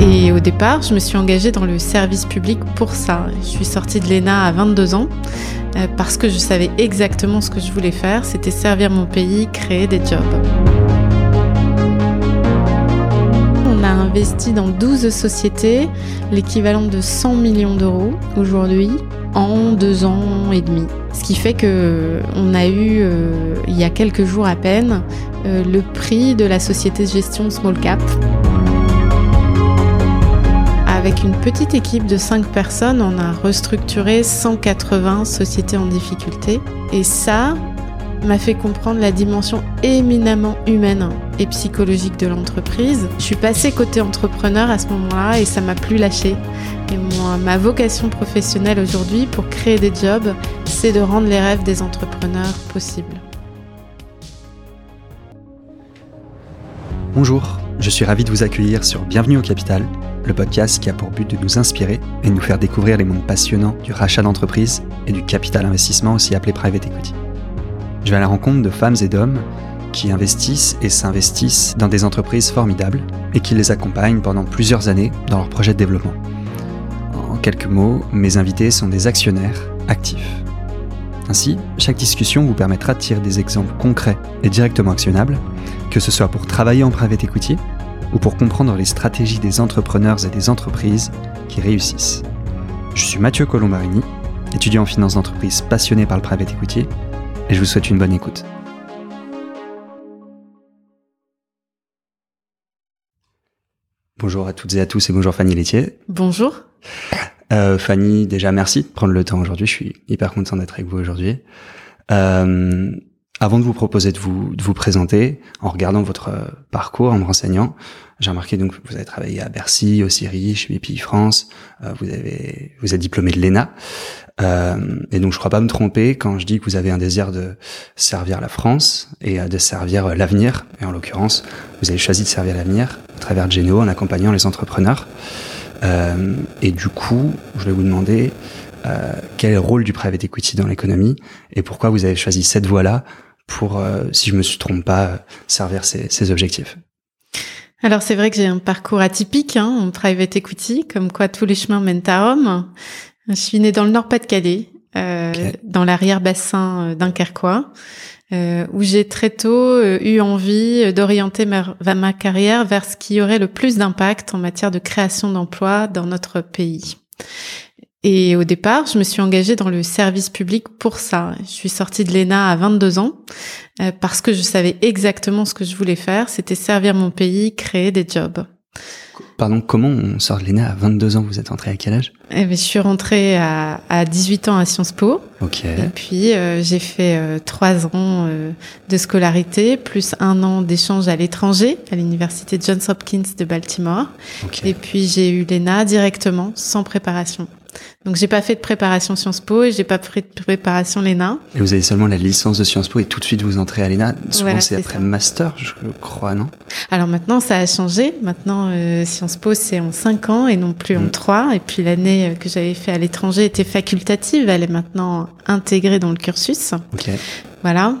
Et au départ, je me suis engagée dans le service public pour ça. Je suis sortie de l'ENA à 22 ans euh, parce que je savais exactement ce que je voulais faire, c'était servir mon pays, créer des jobs. On a investi dans 12 sociétés, l'équivalent de 100 millions d'euros aujourd'hui, en deux ans et demi. Ce qui fait que on a eu, euh, il y a quelques jours à peine, euh, le prix de la société de gestion Small Cap. Avec une petite équipe de 5 personnes, on a restructuré 180 sociétés en difficulté. Et ça m'a fait comprendre la dimension éminemment humaine et psychologique de l'entreprise. Je suis passée côté entrepreneur à ce moment-là et ça m'a plus lâché. Et moi, ma vocation professionnelle aujourd'hui pour créer des jobs, c'est de rendre les rêves des entrepreneurs possibles. Bonjour, je suis ravi de vous accueillir sur Bienvenue au Capital, le podcast qui a pour but de nous inspirer et de nous faire découvrir les mondes passionnants du rachat d'entreprise et du capital investissement, aussi appelé private equity. Je vais à la rencontre de femmes et d'hommes qui investissent et s'investissent dans des entreprises formidables et qui les accompagnent pendant plusieurs années dans leurs projets de développement. En quelques mots, mes invités sont des actionnaires actifs. Ainsi, chaque discussion vous permettra de tirer des exemples concrets et directement actionnables, que ce soit pour travailler en private equity ou pour comprendre les stratégies des entrepreneurs et des entreprises qui réussissent. Je suis Mathieu Colombarini, étudiant en finance d'entreprise passionné par le private equity, et je vous souhaite une bonne écoute. Bonjour à toutes et à tous et bonjour Fanny Laitier. Bonjour. Euh, Fanny, déjà merci de prendre le temps aujourd'hui. Je suis hyper content d'être avec vous aujourd'hui. Euh, avant de vous proposer de vous, de vous présenter, en regardant votre euh, parcours, en me renseignant, j'ai remarqué donc vous avez travaillé à Bercy, au Syrie, chez BPI France. Euh, vous avez, vous êtes diplômé de l'ENA. Euh, et donc je crois pas me tromper quand je dis que vous avez un désir de servir la France et de servir l'avenir. Et en l'occurrence, vous avez choisi de servir l'avenir à travers Geno en accompagnant les entrepreneurs. Euh, et du coup, je vais vous demander euh, quel est le rôle du private equity dans l'économie et pourquoi vous avez choisi cette voie-là pour, euh, si je me trompe pas, servir ces, ces objectifs. Alors c'est vrai que j'ai un parcours atypique hein, en private equity, comme quoi tous les chemins mènent à Rome. Je suis née dans le Nord-Pas-de-Calais, euh, dans l'arrière-bassin dunkerquois, euh, où j'ai très tôt euh, eu envie d'orienter ma, ma carrière vers ce qui aurait le plus d'impact en matière de création d'emplois dans notre pays. Et au départ, je me suis engagée dans le service public pour ça. Je suis sortie de l'ENA à 22 ans euh, parce que je savais exactement ce que je voulais faire, c'était servir mon pays, créer des jobs. Pardon, comment on sort de l'ENA à 22 ans? Vous êtes entrée à quel âge? Eh bien, Je suis rentrée à, à, 18 ans à Sciences Po. Ok. Et puis, euh, j'ai fait euh, trois ans euh, de scolarité, plus un an d'échange à l'étranger, à l'université Johns Hopkins de Baltimore. Okay. Et puis, j'ai eu l'ENA directement, sans préparation. Donc j'ai pas fait de préparation Sciences Po et j'ai pas fait de préparation l'ENA. Et vous avez seulement la licence de Sciences Po et tout de suite vous entrez à l'ENA. Souvent c'est après ça. master, je crois, non? Alors maintenant ça a changé. Maintenant euh, Sciences Po c'est en 5 ans et non plus mm. en 3. Et puis l'année que j'avais fait à l'étranger était facultative. Elle est maintenant intégrée dans le cursus. Voilà.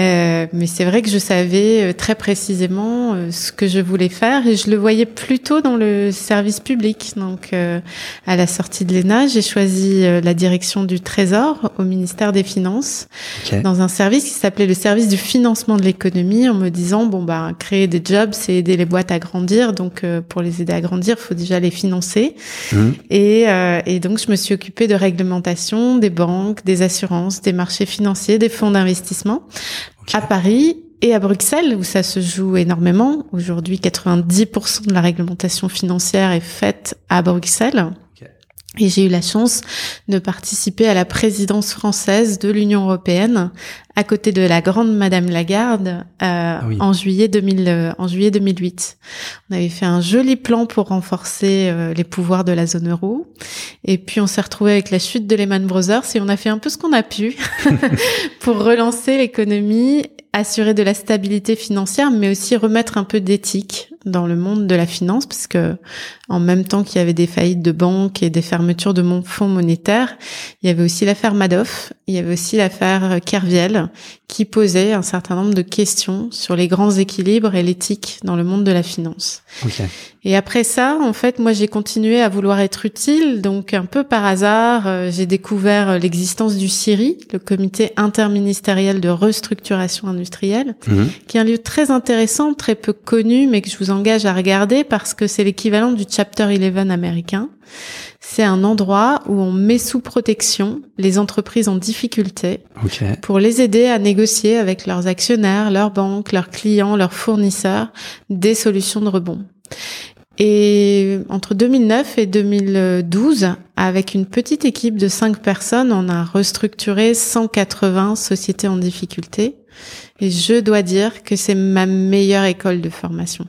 Euh, mais c'est vrai que je savais euh, très précisément euh, ce que je voulais faire et je le voyais plutôt dans le service public. Donc, euh, à la sortie de l'ENA, j'ai choisi euh, la direction du Trésor au ministère des Finances, okay. dans un service qui s'appelait le service du financement de l'économie, en me disant bon bah créer des jobs, c'est aider les boîtes à grandir. Donc, pour les aider à grandir, il faut déjà les financer. Mmh. Et, et donc, je me suis occupée de réglementation des banques, des assurances, des marchés financiers, des fonds d'investissement à Paris et à Bruxelles où ça se joue énormément. Aujourd'hui, 90% de la réglementation financière est faite à Bruxelles. Et j'ai eu la chance de participer à la présidence française de l'Union européenne à côté de la grande Madame Lagarde euh, ah oui. en juillet 2000, euh, en juillet 2008. On avait fait un joli plan pour renforcer euh, les pouvoirs de la zone euro. Et puis on s'est retrouvé avec la chute de Lehman Brothers et on a fait un peu ce qu'on a pu pour relancer l'économie, assurer de la stabilité financière, mais aussi remettre un peu d'éthique dans le monde de la finance, parce que en même temps qu'il y avait des faillites de banques et des fermetures de fonds monétaires, il y avait aussi l'affaire Madoff, il y avait aussi l'affaire Kerviel, qui posait un certain nombre de questions sur les grands équilibres et l'éthique dans le monde de la finance. Et après ça, en fait, moi, j'ai continué à vouloir être utile. Donc, un peu par hasard, euh, j'ai découvert l'existence du CIRI, le Comité interministériel de restructuration industrielle, mhm. qui est un lieu très intéressant, très peu connu, mais que je vous engage à regarder parce que c'est l'équivalent du Chapter 11 américain. C'est un endroit où on met sous protection les entreprises en difficulté pour les aider à négocier avec leurs actionnaires, leurs banques, leurs clients, leurs fournisseurs des solutions de rebond. Et entre 2009 et 2012, avec une petite équipe de cinq personnes, on a restructuré 180 sociétés en difficulté. Et je dois dire que c'est ma meilleure école de formation.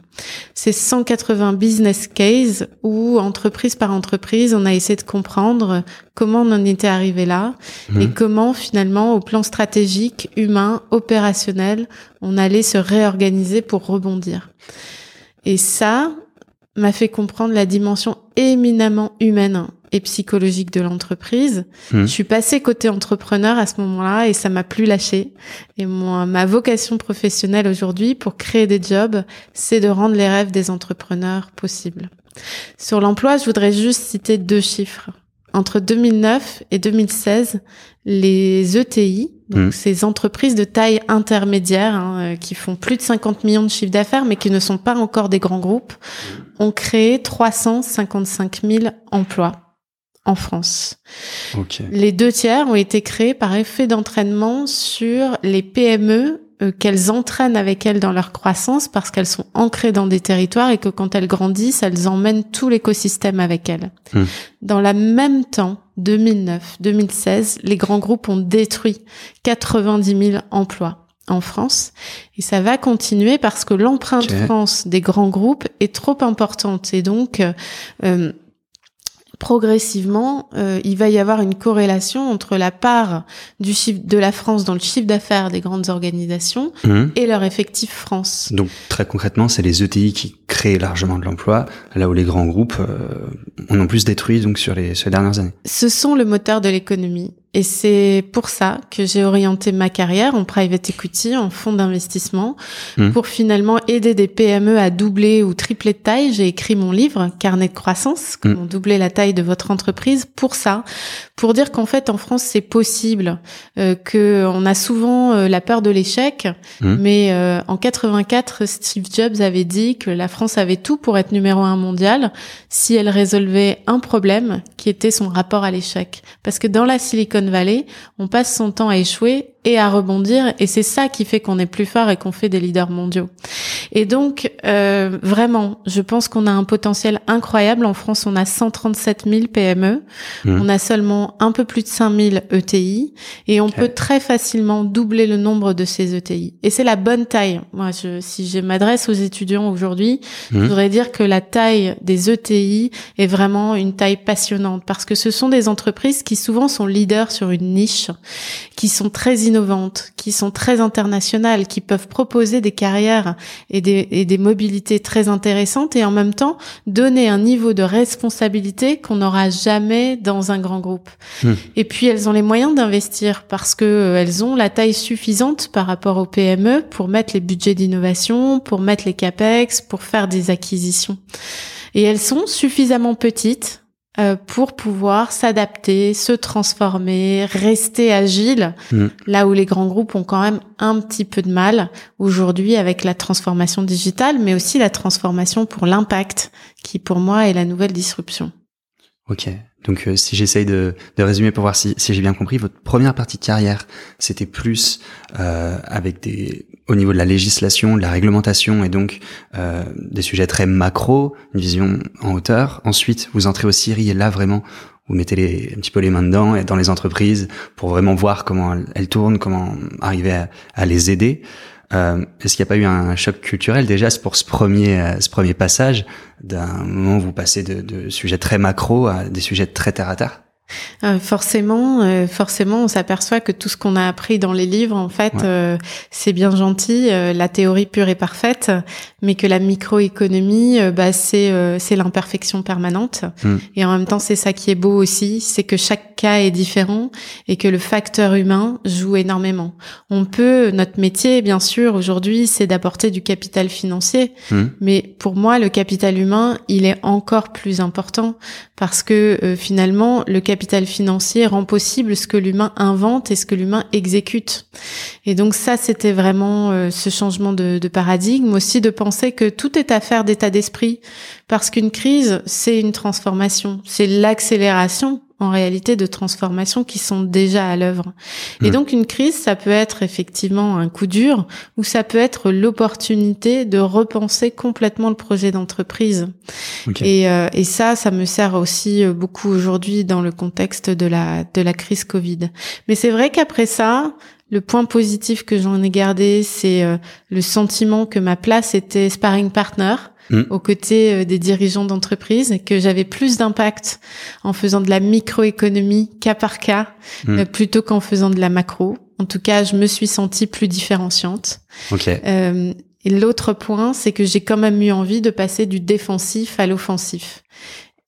C'est 180 business cases où, entreprise par entreprise, on a essayé de comprendre comment on en était arrivé là et mmh. comment finalement, au plan stratégique, humain, opérationnel, on allait se réorganiser pour rebondir. Et ça m'a fait comprendre la dimension éminemment humaine et psychologique de l'entreprise. Hmm. Je suis passée côté entrepreneur à ce moment-là et ça m'a plus lâché. Et moi, ma vocation professionnelle aujourd'hui pour créer des jobs, c'est de rendre les rêves des entrepreneurs possibles. Sur l'emploi, je voudrais juste citer deux chiffres. Entre 2009 et 2016, les ETI, donc hmm. ces entreprises de taille intermédiaire hein, euh, qui font plus de 50 millions de chiffres d'affaires mais qui ne sont pas encore des grands groupes, ont créé 355 000 emplois en France. Les deux tiers ont été créés par effet d'entraînement sur les PME qu'elles entraînent avec elles dans leur croissance parce qu'elles sont ancrées dans des territoires et que quand elles grandissent, elles emmènent tout l'écosystème avec elles. Hmm. Dans le même temps, 2009-2016, les grands groupes ont détruit 90 000 emplois en France et ça va continuer parce que l'empreinte France des grands groupes est trop importante et donc euh, progressivement, euh, il va y avoir une corrélation entre la part du chiffre de la France dans le chiffre d'affaires des grandes organisations mmh. et leur effectif France. Donc très concrètement, c'est les ETI qui créent largement de l'emploi, là où les grands groupes euh, en ont plus détruit donc sur les, sur les dernières années. Ce sont le moteur de l'économie. Et c'est pour ça que j'ai orienté ma carrière en private equity, en fonds d'investissement, mmh. pour finalement aider des PME à doubler ou tripler de taille. J'ai écrit mon livre, Carnet de croissance, mmh. comment doubler la taille de votre entreprise, pour ça, pour dire qu'en fait en France c'est possible, euh, que on a souvent euh, la peur de l'échec, mmh. mais euh, en 84 Steve Jobs avait dit que la France avait tout pour être numéro un mondial si elle résolvait un problème qui était son rapport à l'échec. Parce que dans la Silicon On passe son temps à échouer et à rebondir et c'est ça qui fait qu'on est plus fort et qu'on fait des leaders mondiaux. Et donc euh, vraiment, je pense qu'on a un potentiel incroyable. En France, on a 137 000 PME, on a seulement un peu plus de 5 000 ETI et on peut très facilement doubler le nombre de ces ETI. Et c'est la bonne taille. Moi, je, si je m'adresse aux étudiants aujourd'hui, je mmh. voudrais dire que la taille des ETI est vraiment une taille passionnante parce que ce sont des entreprises qui souvent sont leaders sur une niche, qui sont très innovantes, qui sont très internationales, qui peuvent proposer des carrières et des, et des mobilités très intéressantes et en même temps donner un niveau de responsabilité qu'on n'aura jamais dans un grand groupe. Hmm. Et puis elles ont les moyens d'investir parce que euh, elles ont la taille suffisante par rapport aux PME pour mettre les budgets d'innovation, pour mettre les capex, pour faire des acquisitions. Et elles sont suffisamment petites pour pouvoir s'adapter, se transformer, rester agile, mm. là où les grands groupes ont quand même un petit peu de mal aujourd'hui avec la transformation digitale, mais aussi la transformation pour l'impact, qui pour moi est la nouvelle disruption. Ok, donc euh, si j'essaye de, de, résumer pour voir si, si j'ai bien compris, votre première partie de carrière, c'était plus euh, avec des au niveau de la législation, de la réglementation et donc euh, des sujets très macro, une vision en hauteur. Ensuite, vous entrez au Syrie et là vraiment vous mettez les, un petit peu les mains dedans et dans les entreprises pour vraiment voir comment elles, tournent, comment arriver à, à les aider. Euh, Est-ce qu'il n'y a pas eu un choc culturel déjà pour ce premier, euh, ce premier passage? D'un moment où vous passez de, de, sujets très macro à des sujets très terre à terre? Euh, forcément, euh, forcément, on s'aperçoit que tout ce qu'on a appris dans les livres, en fait, euh, c'est bien gentil, la théorie pure et parfaite, mais que la microéconomie, bah, c'est c'est l'imperfection permanente. Hmm. Et en même temps, c'est ça qui est beau aussi, c'est que chaque cas est différent et que le facteur humain joue énormément. On peut, notre métier, bien sûr, aujourd'hui, c'est d'apporter du capital financier, hmm. mais pour moi, le capital humain, il est encore plus important parce que finalement, le capital capital financier rend possible ce que l'humain invente et ce que l'humain exécute. Et donc ça, c'était vraiment euh, ce changement de, de, paradigme. Aussi de penser que tout est affaire d'état d'esprit. Parce qu'une crise, c'est une transformation, c'est l'accélération en réalité de transformations qui sont déjà à l'œuvre. Et hmm. donc une crise, ça peut être effectivement un coup dur ou ça peut être l'opportunité de repenser complètement le projet d'entreprise. Et, euh, et ça, ça me sert aussi euh, beaucoup aujourd'hui dans le contexte de la de la crise Covid. Mais c'est vrai qu'après ça, le point positif que j'en ai gardé, c'est euh, le sentiment que ma place était sparring partner Mm. aux côtés euh, des dirigeants d'entreprise, que j'avais plus d'impact en faisant de la microéconomie cas par cas mm. euh, plutôt qu'en faisant de la macro. En tout cas, je me suis sentie plus différenciante. Euh, et l'autre point, c'est que j'ai quand même eu envie de passer du défensif à l'offensif.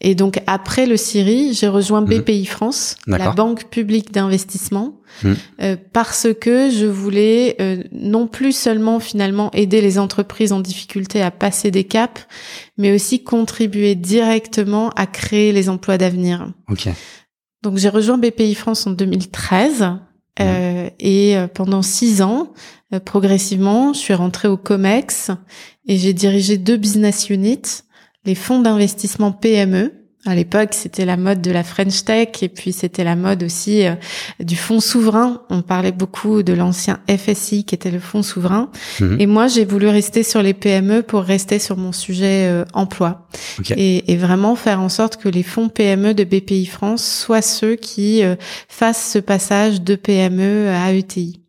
Et donc après le Syrie, j'ai rejoint mhm. BPI France, la banque publique d'investissement, mhm. euh, parce que je voulais euh, non plus seulement finalement aider les entreprises en difficulté à passer des caps, mais aussi contribuer directement à créer les emplois d'avenir. Okay. Donc j'ai rejoint BPI France en 2013 euh, mhm. et euh, pendant six ans, progressivement, je suis rentrée au Comex et j'ai dirigé deux business units les fonds d'investissement PME. À l'époque, c'était la mode de la French Tech et puis c'était la mode aussi euh, du fonds souverain. On parlait beaucoup de l'ancien FSI qui était le fonds souverain. Mhm. Et moi, j'ai voulu rester sur les PME pour rester sur mon sujet euh, emploi et, et, vraiment faire en sorte que les fonds PME de BPI France soient ceux qui euh, fassent ce passage de PME à ETI.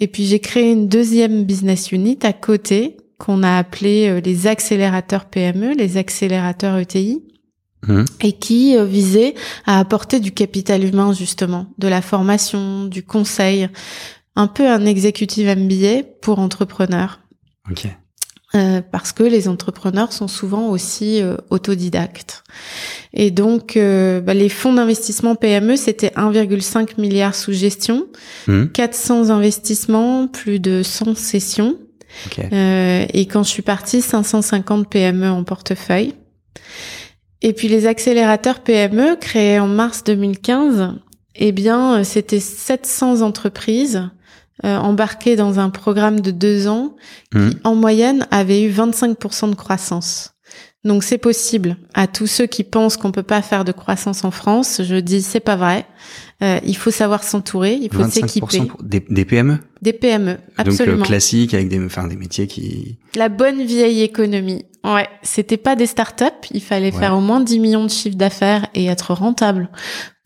Et puis j'ai créé une deuxième business unit à côté qu'on a appelé euh, les accélérateurs PME, les accélérateurs ETI. Mmh. et qui euh, visaient à apporter du capital humain justement, de la formation, du conseil, un peu un exécutif MBA pour entrepreneurs. Ok. Euh, parce que les entrepreneurs sont souvent aussi autodidactes. Et donc, bah, les fonds d'investissement PME, c'était 1,5 milliard sous gestion, 400 mmh. investissements, plus de 100 sessions. Euh, et quand je suis partie, 550 PME en portefeuille. Et puis les accélérateurs PME créés en mars 2015, eh bien, euh, c'était 700 entreprises euh, embarquées dans un programme de deux ans qui, mmh. en moyenne, avaient eu 25% de croissance. Donc c'est possible. À tous ceux qui pensent qu'on peut pas faire de croissance en France, je dis c'est pas vrai. Euh, il faut savoir s'entourer, il faut s'équiper. Des, des PME. Des PME, absolument. Donc classique avec des, enfin des métiers qui. La bonne vieille économie. Ouais, c'était pas des startups. Il fallait faire au moins 10 millions de chiffres d'affaires et être rentable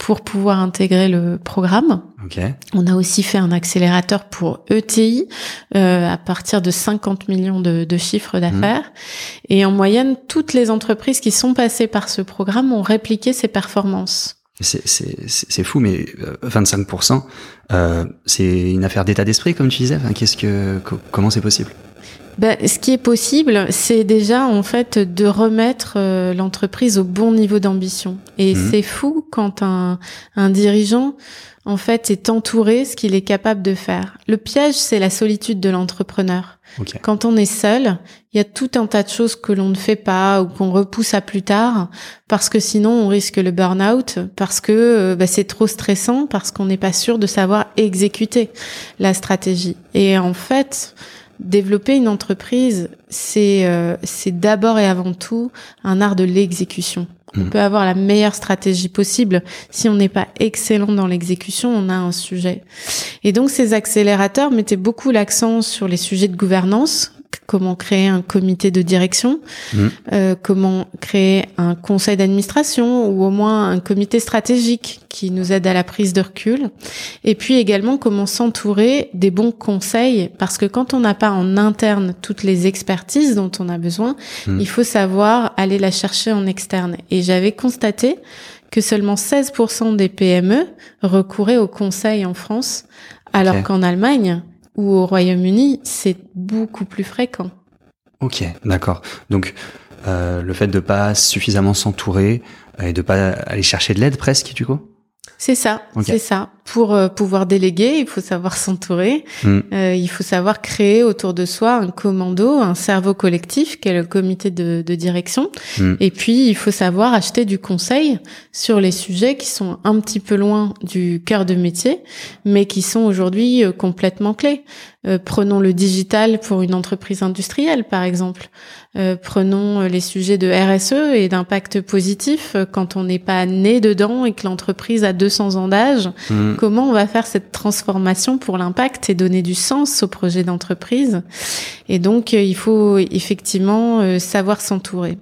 pour pouvoir intégrer le programme. Okay. On a aussi fait un accélérateur pour ETI euh, à partir de 50 millions de, de chiffres d'affaires. Mmh. Et en moyenne, toutes les entreprises qui sont passées par ce programme ont répliqué ces performances. C'est fou, mais 25%, euh, euh, c'est une affaire d'état d'esprit, comme tu disais. Enfin, Qu'est-ce que, comment c'est possible? Ben, ce qui est possible, c'est déjà en fait de remettre euh, l'entreprise au bon niveau d'ambition. Et mmh. c'est fou quand un, un dirigeant en fait est entouré, ce qu'il est capable de faire. Le piège, c'est la solitude de l'entrepreneur. Quand on est seul, il y a tout un tas de choses que l'on ne fait pas ou qu'on repousse à plus tard parce que sinon on risque le burn-out, parce que euh, bah, c'est trop stressant, parce qu'on n'est pas sûr de savoir exécuter la stratégie. Et en fait, développer une entreprise, c'est euh, c'est d'abord et avant tout un art de l'exécution. On hmm. peut avoir la meilleure stratégie possible. Si on n'est pas excellent dans l'exécution, on a un sujet. Et donc, ces accélérateurs mettaient beaucoup l'accent sur les sujets de gouvernance, comment créer un comité de direction, mmh. euh, comment créer un conseil d'administration ou au moins un comité stratégique qui nous aide à la prise de recul. Et puis également comment s'entourer des bons conseils parce que quand on n'a pas en interne toutes les expertises dont on a besoin, mmh. il faut savoir aller la chercher en externe. Et j'avais constaté que seulement 16% des PME recouraient au conseil en France, alors qu'en Allemagne ou au Royaume-Uni, c'est beaucoup plus fréquent. Ok, d'accord. Donc euh, le fait de pas suffisamment s'entourer et de pas aller chercher de l'aide presque, du coup? C'est ça, c'est ça. Pour euh, pouvoir déléguer, il faut savoir s'entourer. Mm. Euh, il faut savoir créer autour de soi un commando, un cerveau collectif, qui est le comité de, de direction. Mm. Et puis, il faut savoir acheter du conseil sur les sujets qui sont un petit peu loin du cœur de métier, mais qui sont aujourd'hui euh, complètement clés. Euh, prenons le digital pour une entreprise industrielle, par exemple. Euh, prenons les sujets de RSE et d'impact positif quand on n'est pas né dedans et que l'entreprise a 200 ans d'âge. Mm. Comment on va faire cette transformation pour l'impact et donner du sens au projet d'entreprise Et donc, euh, il faut effectivement euh, savoir s'entourer.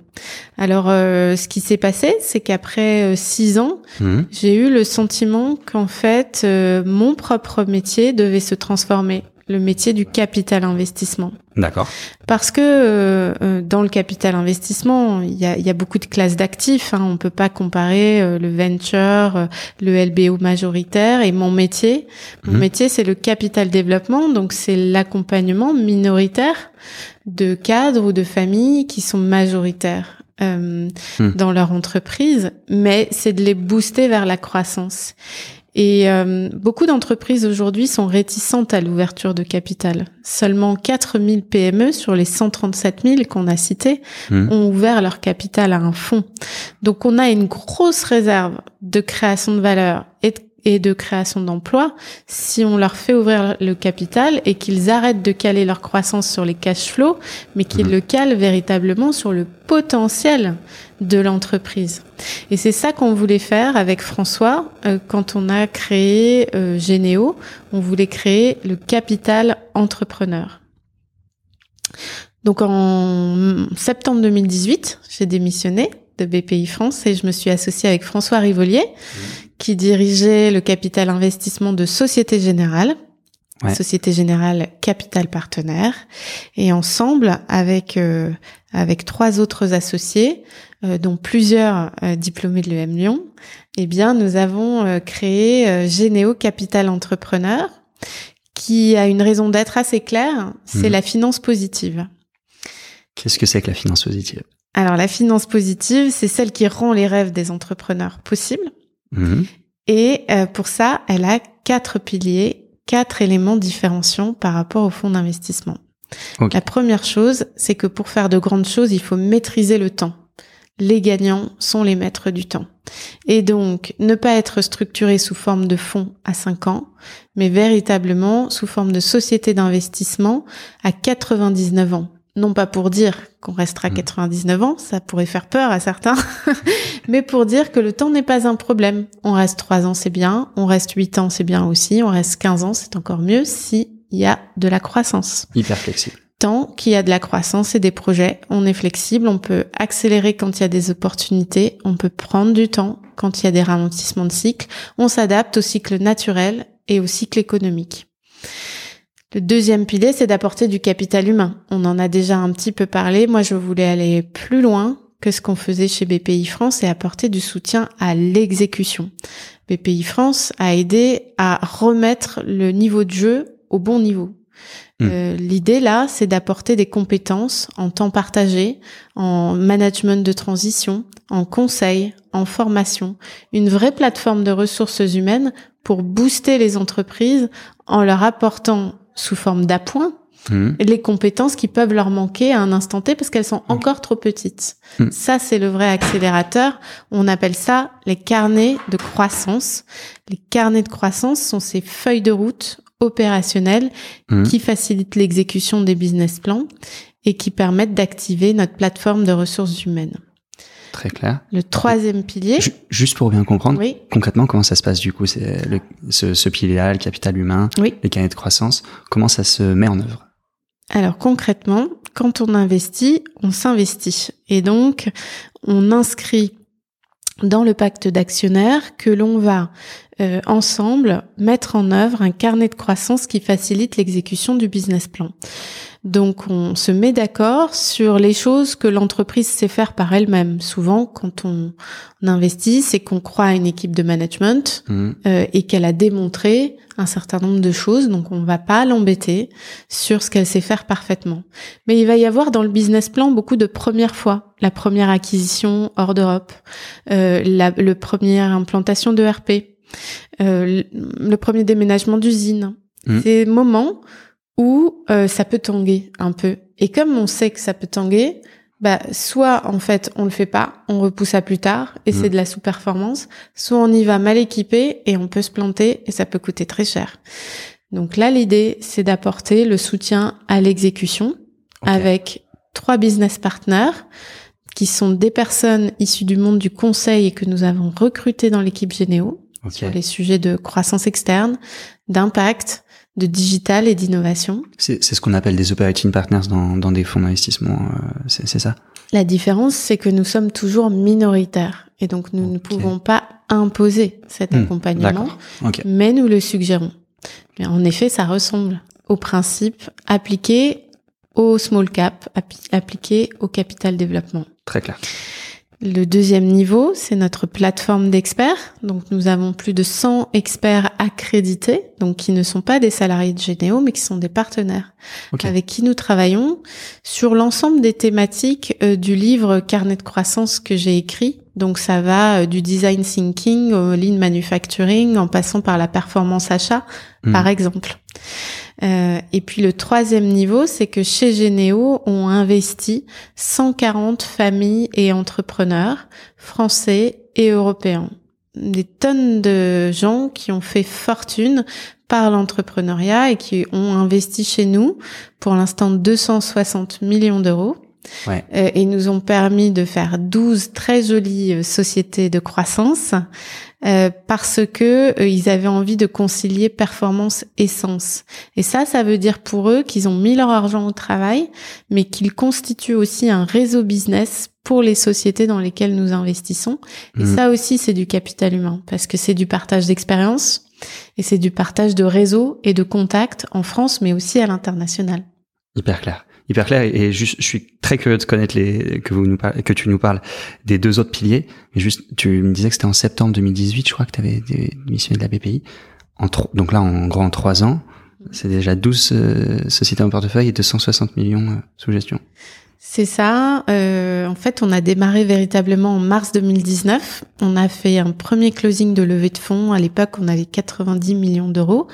Alors, ce qui s'est passé, c'est qu'après six ans, mm. j'ai eu le sentiment qu'en fait, mon propre métier devait se transformer le métier du capital investissement. D'accord. Parce que euh, euh, dans le capital investissement, il y a, y a, beaucoup de classes d'actifs. Hein. On peut pas comparer euh, le venture, le LBO majoritaire et mon métier. Mon mhm. métier, c'est le capital développement, donc c'est l'accompagnement minoritaire de cadres ou de familles qui sont majoritaires. Euh, hmm. dans leur entreprise, mais c'est de les booster vers la croissance. Et euh, beaucoup d'entreprises aujourd'hui sont réticentes à l'ouverture de capital. Seulement 4000 PME sur les 137 000 qu'on a cités mmh. ont ouvert leur capital à un fonds. Donc on a une grosse réserve de création de valeur et de et de création d'emplois si on leur fait ouvrir le capital et qu'ils arrêtent de caler leur croissance sur les cash flows, mais qu'ils mhm. le calent véritablement sur le potentiel de l'entreprise. Et c'est ça qu'on voulait faire avec François euh, quand on a créé euh, Généo. On voulait créer le capital entrepreneur. Donc en septembre 2018, j'ai démissionné de BPI France et je me suis associée avec François Rivolier, qui dirigeait le capital investissement de Société Générale. Société Générale Capital Partenaire et ensemble avec euh, avec trois autres associés euh, dont plusieurs euh, diplômés de l'EM Lyon, eh bien nous avons créé Généo Capital Entrepreneur qui a une raison d'être assez claire, c'est mhm. la finance positive. Qu'est-ce que c'est que la finance positive? Alors la finance positive, c'est celle qui rend les rêves des entrepreneurs possibles Mhm. Et euh, pour ça, elle a quatre piliers, quatre éléments différenciants par rapport au fonds d'investissement. La première chose, c'est que pour faire de grandes choses, il faut maîtriser le temps. Les gagnants sont les maîtres du temps. Et donc, ne pas être structuré sous forme de fonds à 5 ans, mais véritablement sous forme de société d'investissement à 99 ans non pas pour dire qu'on restera 99 mm. ans, ça pourrait faire peur à certains, mais pour dire que le temps n'est pas un problème. On reste 3 ans, c'est bien, on reste 8 ans, c'est bien aussi, on reste 15 ans, c'est encore mieux s'il y a de la croissance. Hyper flexible. Tant qu'il y a de la croissance et des projets, on est flexible, on peut accélérer quand il y a des opportunités, on peut prendre du temps quand il y a des ralentissements de cycle, on s'adapte au cycle naturel et au cycle économique. Le deuxième pilier, c'est d'apporter du capital humain. On en a déjà un petit peu parlé. Moi, je voulais aller plus loin que ce qu'on faisait chez BPI France et apporter du soutien à l'exécution. BPI France a aidé à remettre le niveau de jeu au bon niveau. Hmm. Euh, L'idée là, c'est d'apporter des compétences en temps partagé, en management de transition, en conseil, en formation, une vraie plateforme de ressources humaines pour booster les entreprises en leur apportant sous forme d'appoint mmh. les compétences qui peuvent leur manquer à un instant T parce qu'elles sont mmh. encore trop petites. Mmh. Ça, c'est le vrai accélérateur. On appelle ça les carnets de croissance. Les carnets de croissance sont ces feuilles de route opérationnelles qui facilitent l'exécution des business plans et qui permettent d'activer notre plateforme de ressources humaines. Très clair. Le troisième pilier. Juste pour bien comprendre, concrètement, comment ça se passe du coup C'est ce, ce pilier-là, le capital humain, les carnets de croissance. Comment ça se met en œuvre? Alors concrètement, quand on investit, on s'investit et donc on inscrit dans le pacte d'actionnaires que l'on va euh, ensemble mettre en œuvre un carnet de croissance qui facilite l'exécution du business plan. Donc on se met d'accord sur les choses que l'entreprise sait faire par elle-même. Souvent, quand on, investit, c'est qu'on croit à une équipe de management mmh. euh, et qu'elle a démontré un certain nombre de choses. Donc on va pas l'embêter sur ce qu'elle sait faire parfaitement. Mais il va y avoir dans le business plan beaucoup de premières fois. La première acquisition hors d'Europe, euh, la le première implantation de RP, le premier déménagement d'usine. Mmh. Ces moments où euh, ça peut tanguer un peu. Et comme on sait que ça peut tanguer, bah soit en fait on le fait pas, on repousse à plus tard et c'est mm. de la sous-performance, soit on y va mal équipé et on peut se planter et ça peut coûter très cher. Donc là l'idée c'est d'apporter le soutien à l'exécution avec trois business partners qui sont des personnes issues du monde du conseil et que nous avons recrutées dans l'équipe Généo sur les sujets de croissance externe, d'impact, de digital et d'innovation. C'est ce qu'on appelle des operating partners dans, dans des fonds d'investissement, euh, c'est ça? La différence, c'est que nous sommes toujours minoritaires et donc nous ne pouvons pas imposer cet hmm, accompagnement, mais nous le suggérons. Mais en effet, ça ressemble au principe appliqué au small cap, appliqué au capital développement. Très clair. Le deuxième niveau, c'est notre plateforme d'experts. Donc, nous avons plus de 100 experts accrédités, donc qui ne sont pas des salariés de Généo, mais qui sont des partenaires avec qui nous travaillons sur l'ensemble des thématiques euh, du livre Carnet de croissance que j'ai écrit. Donc, ça va euh, du design thinking au lean manufacturing, en passant par la performance achat, hmm. par exemple. Euh, et puis le troisième niveau, c'est que chez Généo, on investi 140 familles et entrepreneurs français et européens. Des tonnes de gens qui ont fait fortune par l'entrepreneuriat et qui ont investi chez nous pour l'instant 260 millions d'euros. Ouais. Euh, et nous ont permis de faire 12 très jolies euh, sociétés de croissance euh, parce que ils avaient envie de concilier performance et sens. Et ça, ça veut dire pour eux qu'ils ont mis leur argent au travail, mais qu'ils constituent aussi un réseau business pour les sociétés dans lesquelles nous investissons. Et mmh. ça aussi, c'est du capital humain parce que c'est du partage d'expérience et c'est du partage de réseaux et de contacts en France, mais aussi à l'international. Hyper clair hyper clair et, juste je suis très curieux de connaître les que vous nous que tu nous parles des deux autres piliers mais juste tu me disais que c'était en septembre 2018 je crois que tu avais démissionné de la BPI en donc là en gros en trois ans c'est déjà 12 euh, sociétés en portefeuille et 260 millions euh, sous gestion c'est ça. Euh, en fait, on a démarré véritablement en mars 2019. On a fait un premier closing de levée de fonds. À l'époque, on avait 90 millions d'euros.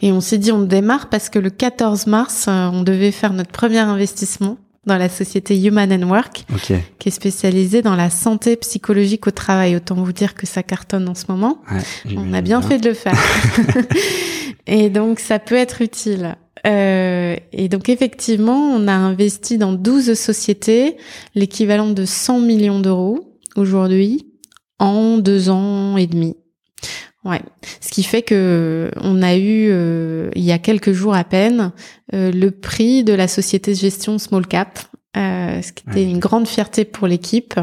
Et on s'est dit, on démarre parce que le 14 mars, euh, on devait faire notre premier investissement dans la société Human and Work, qui est spécialisée dans la santé psychologique au travail. Autant vous dire que ça cartonne en ce moment. on a bien fait de le faire. Et donc, ça peut être utile. Euh, et donc effectivement, on a investi dans 12 sociétés, l'équivalent de 100 millions d'euros aujourd'hui, en deux ans et demi. Ouais, ce qui fait que on a eu euh, il y a quelques jours à peine euh, le prix de la société de gestion Small Cap euh, ce qui était une grande fierté pour l'équipe,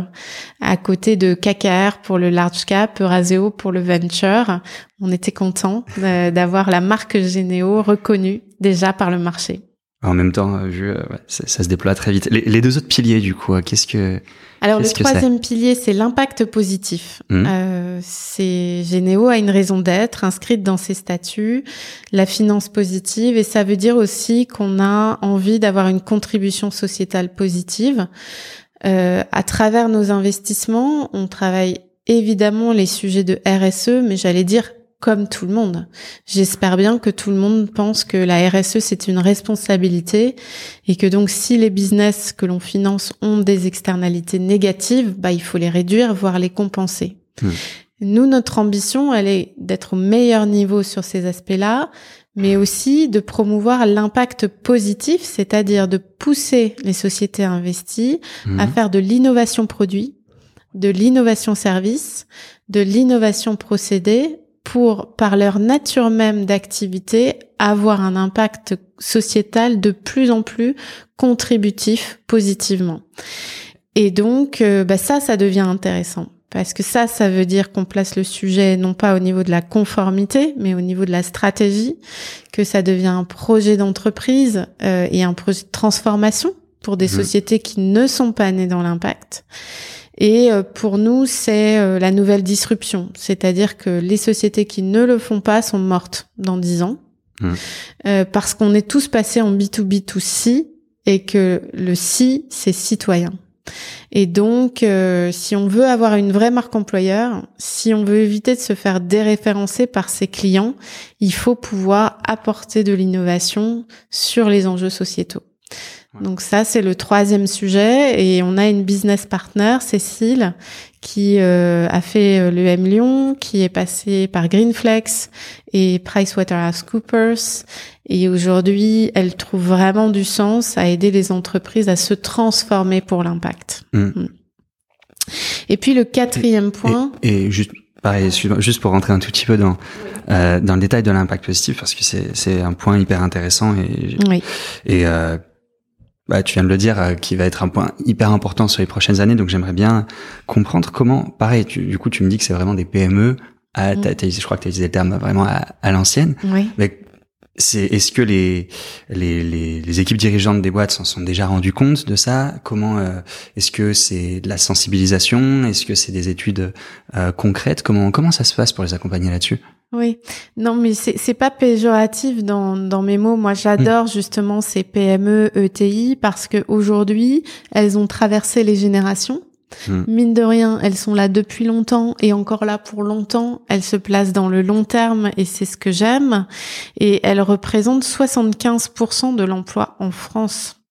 à côté de KKR pour le large cap, Euraseo pour le venture. On était content d'avoir la marque Généo reconnue déjà par le marché. En même temps, je, euh, ça, ça, se déploie très vite. Les, deux autres piliers, du coup, qu'est-ce que Alors le troisième pilier, c'est l'impact positif. Mmh. Euh, c'est Généo a une raison d'être inscrite dans ses statuts, la finance positive, et ça veut dire aussi qu'on a envie d'avoir une contribution sociétale positive. Euh, à travers nos investissements, on travaille évidemment les sujets de RSE, mais j'allais dire comme tout le monde. J'espère bien que tout le monde pense que la RSE c'est une responsabilité et que donc si les business que l'on finance ont des externalités négatives, bah il faut les réduire voire les compenser. Hmm. Nous notre ambition elle est d'être au meilleur niveau sur ces aspects-là, mais aussi de promouvoir l'impact positif, c'est-à-dire de pousser les sociétés investies à hmm. faire de l'innovation produit, de l'innovation service, de l'innovation procédé pour, par leur nature même d'activité, avoir un impact sociétal de plus en plus contributif positivement. Et donc, euh, bah ça, ça devient intéressant Parce que ça, ça veut dire qu'on place le sujet non pas au niveau de la conformité, mais au niveau de la stratégie, que ça devient un projet d'entreprise euh, et un projet de transformation pour des mmh. sociétés qui ne sont pas nées dans l'impact. Et euh, pour nous, c'est euh, la nouvelle disruption, c'est-à-dire que les sociétés qui ne le font pas sont mortes dans dix ans, mmh. euh, parce qu'on est tous passés en B2B2C et que le C, c'est citoyen. Et donc, euh, si on veut avoir une vraie marque employeur, si on veut éviter de se faire déréférencer par ses clients, il faut pouvoir apporter de l'innovation sur les enjeux sociétaux. Donc ça, c'est le troisième sujet. Et on a une business partner, Cécile, qui euh, a fait euh, l'EM Lyon, qui est passée par Greenflex et PricewaterhouseCoopers. Et aujourd'hui, elle trouve vraiment du sens à aider les entreprises à se transformer pour l'impact. Mm. Mm. Et puis le quatrième point. Et, juste pareil, juste pour rentrer un tout petit peu dans euh, dans le détail de l'impact positif, parce que c'est c'est un point hyper intéressant et oui. et euh, bah, tu viens de le dire, euh, qui va être un point hyper important sur les prochaines années. Donc j'aimerais bien comprendre comment, pareil, tu, du coup tu me dis que c'est vraiment des PME. À, mm. je crois que tu as utilisé le terme vraiment à, l'ancienne. Oui. Mais c'est, est-ce que les, les, les, les, équipes dirigeantes des boîtes s'en sont déjà rendues compte de ça? Comment euh, est-ce que c'est de la sensibilisation? Est-ce que c'est des études euh, concrètes? Comment comment ça se passe pour les accompagner là-dessus? Oui, non, mais c'est pas péjoratif dans, dans mes mots. Moi, j'adore mm. justement ces PME ETI parce que aujourd'hui, elles ont traversé les générations. Mm. Mine de rien, elles sont là depuis longtemps et encore là pour longtemps. Elles se placent dans le long terme et c'est ce que j'aime. Et elles représentent 75% de l'emploi en France.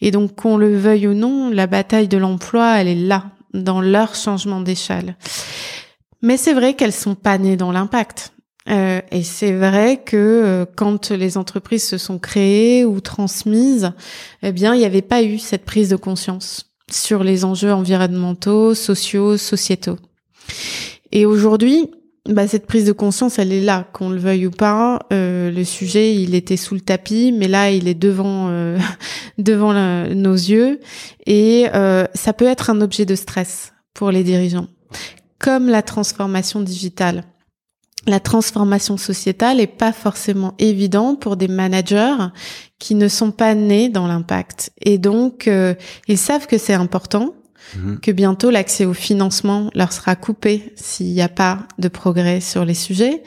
Et donc, qu'on le veuille ou non, la bataille de l'emploi, elle est là, dans leur changement d'échelle. Mais c'est vrai qu'elles sont pas nées dans l'impact. Euh, et c'est vrai que euh, quand les entreprises se sont créées ou transmises, eh bien, il n'y avait pas eu cette prise de conscience sur les enjeux environnementaux, sociaux, sociétaux. Et aujourd'hui, bah, cette prise de conscience, elle est là, qu'on le veuille ou pas. Euh, le sujet, il était sous le tapis, mais là, il est devant euh, devant nos yeux, et euh, ça peut être un objet de stress pour les dirigeants comme la transformation digitale. La transformation sociétale est pas forcément évidente pour des managers qui ne sont pas nés dans l'impact. Et donc, euh, ils savent que c'est important, mhm. que bientôt l'accès au financement leur sera coupé s'il n'y a pas de progrès sur les sujets,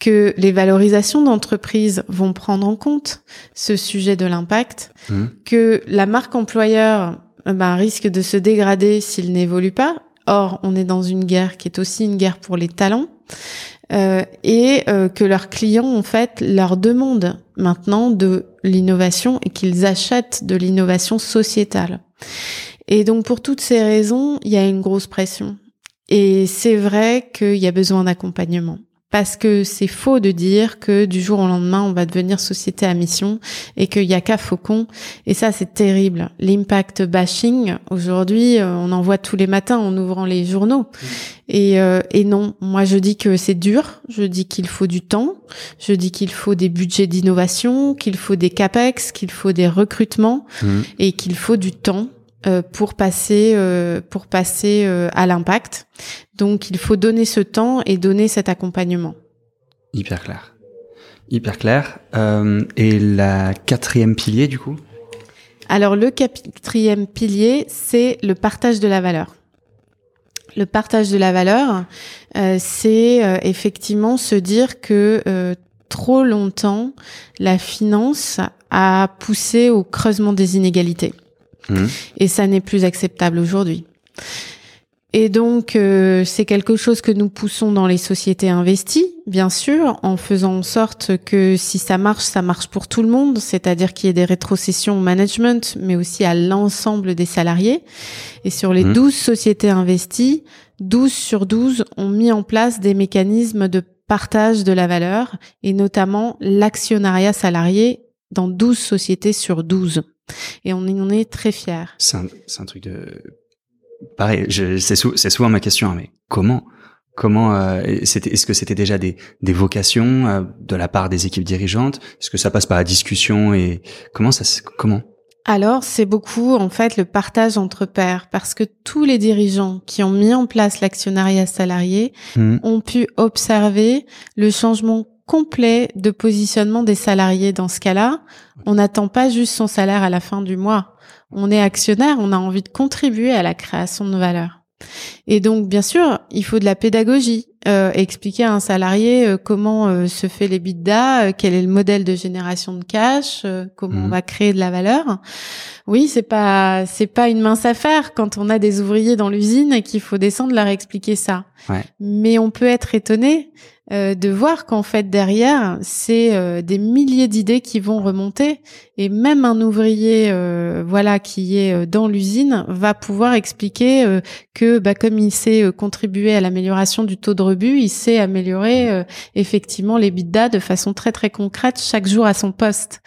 que les valorisations d'entreprise vont prendre en compte ce sujet de l'impact, mhm. que la marque employeur euh, ben, risque de se dégrader s'il n'évolue pas Or, on est dans une guerre qui est aussi une guerre pour les talents. Euh, et euh, que leurs clients en fait leur demandent maintenant de l'innovation et qu'ils achètent de l'innovation sociétale. Et donc pour toutes ces raisons, il y a une grosse pression. Et c'est vrai qu'il y a besoin d'accompagnement parce que c'est faux de dire que du jour au lendemain on va devenir société à mission et qu'il y a qu'à Faucon. Et ça c'est terrible. L'impact bashing aujourd'hui euh, on en voit tous les matins en ouvrant les journaux. Et, euh, et non moi je dis que c'est dur. Je dis qu'il faut du temps. Je dis qu'il faut des budgets d'innovation qu'il faut des capex qu'il faut des recrutements mmh. et qu'il faut du temps pour passer euh, pour passer euh, à l'impact. Donc il faut donner ce temps et donner cet accompagnement. Hyper clair. Hyper clair. et la quatrième pilier du coup? Alors le quatrième pilier, c'est le partage de la valeur. Le partage de la valeur, c'est effectivement se dire que trop longtemps, la finance a poussé au creusement des inégalités. Mmh. Et ça n'est plus acceptable aujourd'hui. Et donc, euh, c'est quelque chose que nous poussons dans les sociétés investies, bien sûr, en faisant en sorte que si ça marche, ça marche pour tout le monde, c'est-à-dire qu'il y ait des rétrocessions au management, mais aussi à l'ensemble des salariés. Et sur les 12 mmh. sociétés investies, 12 sur 12 ont mis en place des mécanismes de partage de la valeur, et notamment l'actionnariat salarié dans 12 sociétés sur 12. Et on en est très fiers. C'est un, un, truc de... Pareil, c'est souvent ma question, hein, mais comment Comment euh, c'était Est-ce que c'était déjà des, des vocations euh, de la part des équipes dirigeantes? Est-ce que ça passe par la discussion et comment ça Comment? Alors, c'est beaucoup en fait le partage entre pairs parce que tous les dirigeants qui ont mis en place l'actionnariat salarié Hmm. ont pu observer le changement complet de positionnement des salariés dans ce cas-là. On n'attend pas juste son salaire à la fin du mois. On est actionnaire, on a envie de contribuer à la création de valeur. Et donc, bien sûr, il faut de la pédagogie. Euh, expliquer à un salarié euh, comment euh, se fait l'EBITDA, euh, quel est le modèle de génération de cash, euh, comment Mhm. on va créer de la valeur. Oui, c'est pas c'est pas une mince affaire quand on a des ouvriers dans l'usine et qu'il faut descendre leur expliquer ça. Ouais. Mais on peut être étonné euh, de voir qu'en fait derrière c'est euh, des milliers d'idées qui vont remonter et même un ouvrier euh, voilà qui est euh, dans l'usine va pouvoir expliquer euh, que bah, comme il sait euh, contribuer à l'amélioration du taux de rebut, il sait améliorer effectivement les bidas de façon très très concrète chaque jour à son poste.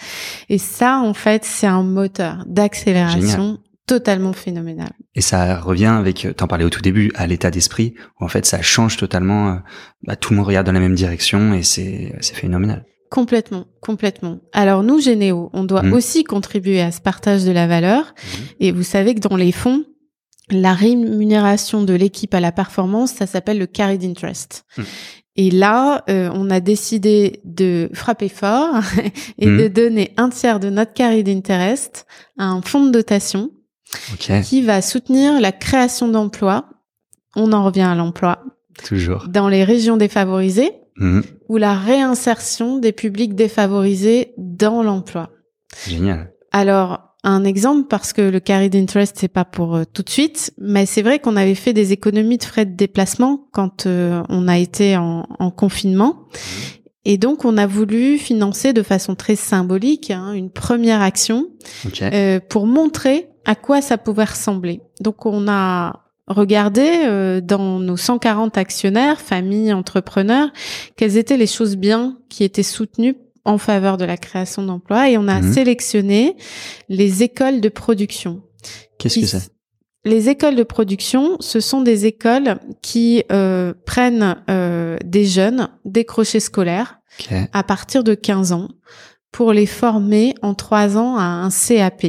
Et ça en fait c'est un moteur d'accélération totalement phénoménal. Et ça revient avec, euh, t'en parlais au tout début, à l'état d'esprit, où en fait ça change totalement, euh, bah, tout le monde regarde dans la même direction et c'est c'est phénoménal. Complètement, complètement. Alors nous, Généo, on doit Mhm. aussi contribuer à ce partage de la valeur. Et vous savez que dans les fonds, la rémunération de l'équipe à la performance, ça s'appelle le carried interest. Mhm. Et là, euh, on a décidé de frapper fort et de donner un tiers de notre carried interest à un fonds de dotation Ok, qui va soutenir la création d'emplois. On en revient à l'emploi toujours. dans les régions défavorisées Mhm. ou la réinsertion des publics défavorisés dans l'emploi. Génial. Alors, un exemple, parce que le carried interest, c'est pas pour euh, tout de suite, mais c'est vrai qu'on avait fait des économies de frais de déplacement quand euh, on a été en, en confinement. Et donc, on a voulu financer de façon très symbolique hein, une première action Ok. euh, pour montrer à quoi ça pouvait ressembler. Donc, on a regardé euh, dans nos 140 actionnaires, familles, entrepreneurs, quelles étaient les choses bien qui étaient soutenues en faveur de la création d'emplois et on a Mhm. sélectionné les écoles de production. Qu'est-ce que c'est? Les écoles de production, ce sont des écoles qui euh, prennent euh, des jeunes décrochés scolaires Ok. à partir de 15 ans pour les former en trois ans à un CAP.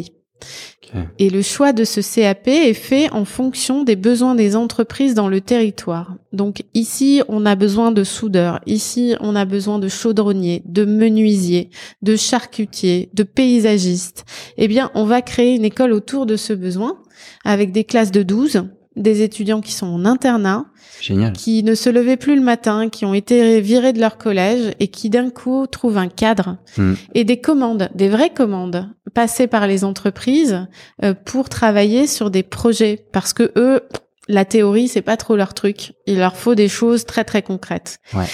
Et le choix de ce CAP est fait en fonction des besoins des entreprises dans le territoire. Donc ici, on a besoin de soudeurs, ici, on a besoin de chaudronniers, de menuisiers, de charcutiers, de paysagistes. Eh bien, on va créer une école autour de ce besoin avec des classes de 12, des étudiants qui sont en internat, Génial. qui ne se levaient plus le matin, qui ont été virés de leur collège et qui d'un coup trouvent un cadre Mm. et des commandes, des vraies commandes passées par les entreprises euh, pour travailler sur des projets parce que eux la théorie c'est pas trop leur truc, il leur faut des choses très très concrètes. Ouais.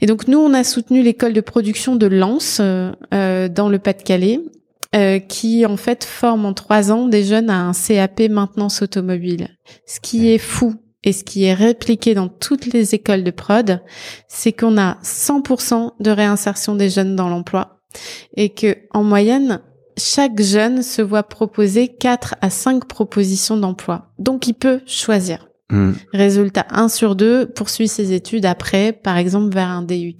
Et donc nous on a soutenu l'école de production de Lens euh, euh, dans le Pas-de-Calais euh, qui en fait forme en trois ans des jeunes à un CAP maintenance automobile. Ce qui est fou et ce qui est répliqué dans toutes les écoles de prod, c'est qu'on a 100% de réinsertion des jeunes dans l'emploi et que en moyenne chaque jeune se voit proposer 4 à 5 propositions d'emploi. Donc il peut choisir. Mm. Résultat 1 sur 2, poursuit ses études après, par exemple vers un DUT.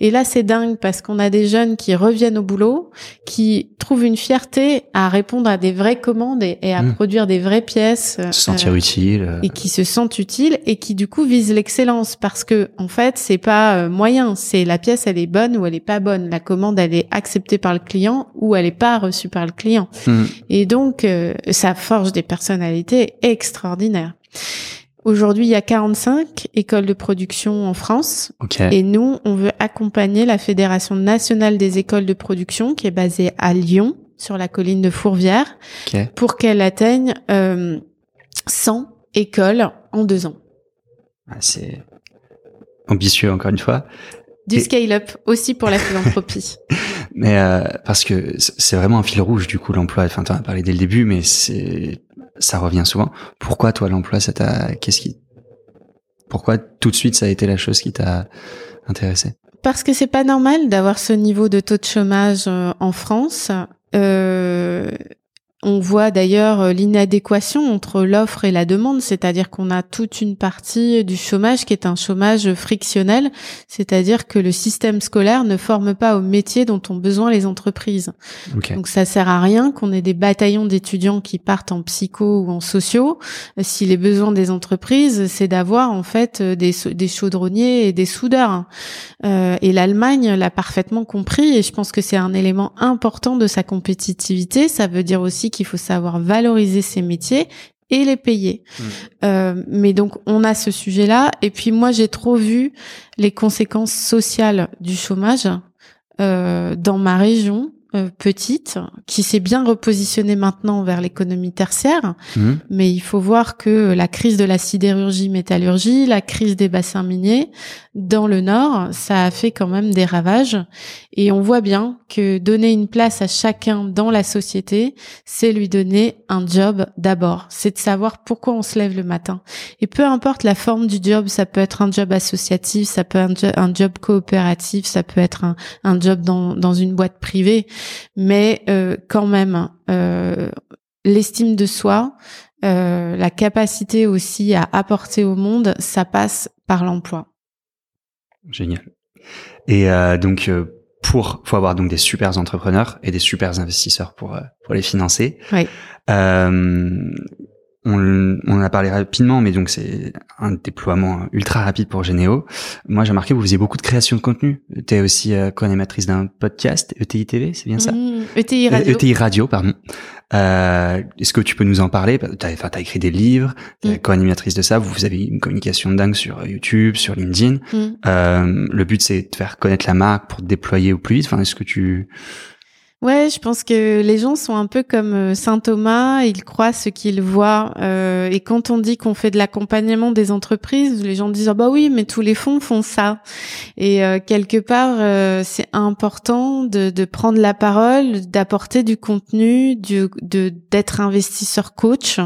Et là, c'est dingue parce qu'on a des jeunes qui reviennent au boulot, qui trouvent une fierté à répondre à des vraies commandes et, et à Mm. produire des vraies pièces. Se sentir euh, utile. euh, et qui se sentent utiles et qui du coup visent l'excellence parce que en fait c'est pas euh, moyen c'est la pièce elle est bonne ou elle est pas bonne la commande elle est acceptée par le client ou elle est pas reçue par le client mm. et donc euh, ça forge des personnalités extraordinaires aujourd'hui il y a 45 écoles de production en France Ok. et nous on veut accompagner la Fédération nationale des écoles de production qui est basée à Lyon sur la colline de Fourvière Ok. pour qu'elle atteigne euh, 100 écoles en deux ans. Ah, c'est ambitieux encore une fois. Du Et- scale-up aussi pour la philanthropie. Mais euh, parce que c'est vraiment un fil rouge du coup l'emploi. Enfin, tu en as parlé dès le début, mais c'est ça revient souvent. Pourquoi toi l'emploi, ça t'a qu'est-ce qui Pourquoi tout de suite ça a été la chose qui t'a intéressé Parce que c'est pas normal d'avoir ce niveau de taux de chômage euh, en France. Euh, on voit d'ailleurs euh, l'inadéquation entre l'offre et la demande, c'est-à-dire qu'on a toute une partie du chômage qui est un chômage frictionnel, c'est-à-dire que le système scolaire ne forme pas au métier dont ont besoin les entreprises. Donc ça sert à rien qu'on ait des bataillons d'étudiants qui partent en psycho ou en sociaux si les besoins des entreprises c'est d'avoir en fait des, des chaudronniers et des soudeurs. Euh, et l'Allemagne l'a parfaitement compris et je pense que c'est un élément important de sa compétitivité. Ça veut dire aussi qu'il faut savoir valoriser ses métiers et les payer. Mmh. Euh, mais donc on a ce sujet-là. Et puis moi j'ai trop vu les conséquences sociales du chômage euh, dans ma région euh, petite qui s'est bien repositionnée maintenant vers l'économie tertiaire. Mmh. Mais il faut voir que la crise de la sidérurgie métallurgie, la crise des bassins miniers dans le nord, ça a fait quand même des ravages. Et on voit bien que donner une place à chacun dans la société, c'est lui donner un job d'abord. C'est de savoir pourquoi on se lève le matin. Et peu importe la forme du job, ça peut être un job associatif, ça peut être un job coopératif, ça peut être un, job dans, dans une boîte privée mais euh, quand même, euh, l'estime de soi, euh, la capacité aussi à apporter au monde, ça passe par l'emploi. Génial. Et donc pour faut avoir donc des super entrepreneurs et des super investisseurs pour pour les financer. Oui on, on en a parlé rapidement, mais donc c'est un déploiement ultra rapide pour Généo. Moi, j'ai remarqué que vous faisiez beaucoup de création de contenu. Tu es aussi euh, co-animatrice d'un podcast, ETI TV, c'est bien ça? ETI mmh, Radio. ETI Radio, pardon. Euh, Est-ce que tu peux nous en parler? T'as enfin, as écrit des livres, tu es mmh. co-animatrice de ça, vous, avez une communication dingue sur YouTube, sur LinkedIn. Mmh. Euh, le but, c'est de faire connaître la marque pour déployer au plus vite. Enfin, est-ce que tu Ouais, je pense que les gens sont un peu comme euh, Saint Thomas, ils croient ce qu'ils voient. Euh, et quand on dit qu'on fait de l'accompagnement des entreprises, les gens disent ah bah oui, mais tous les fonds font ça. Et euh, quelque part, c'est important de, prendre la parole, d'apporter du contenu, de d'être investisseur coach,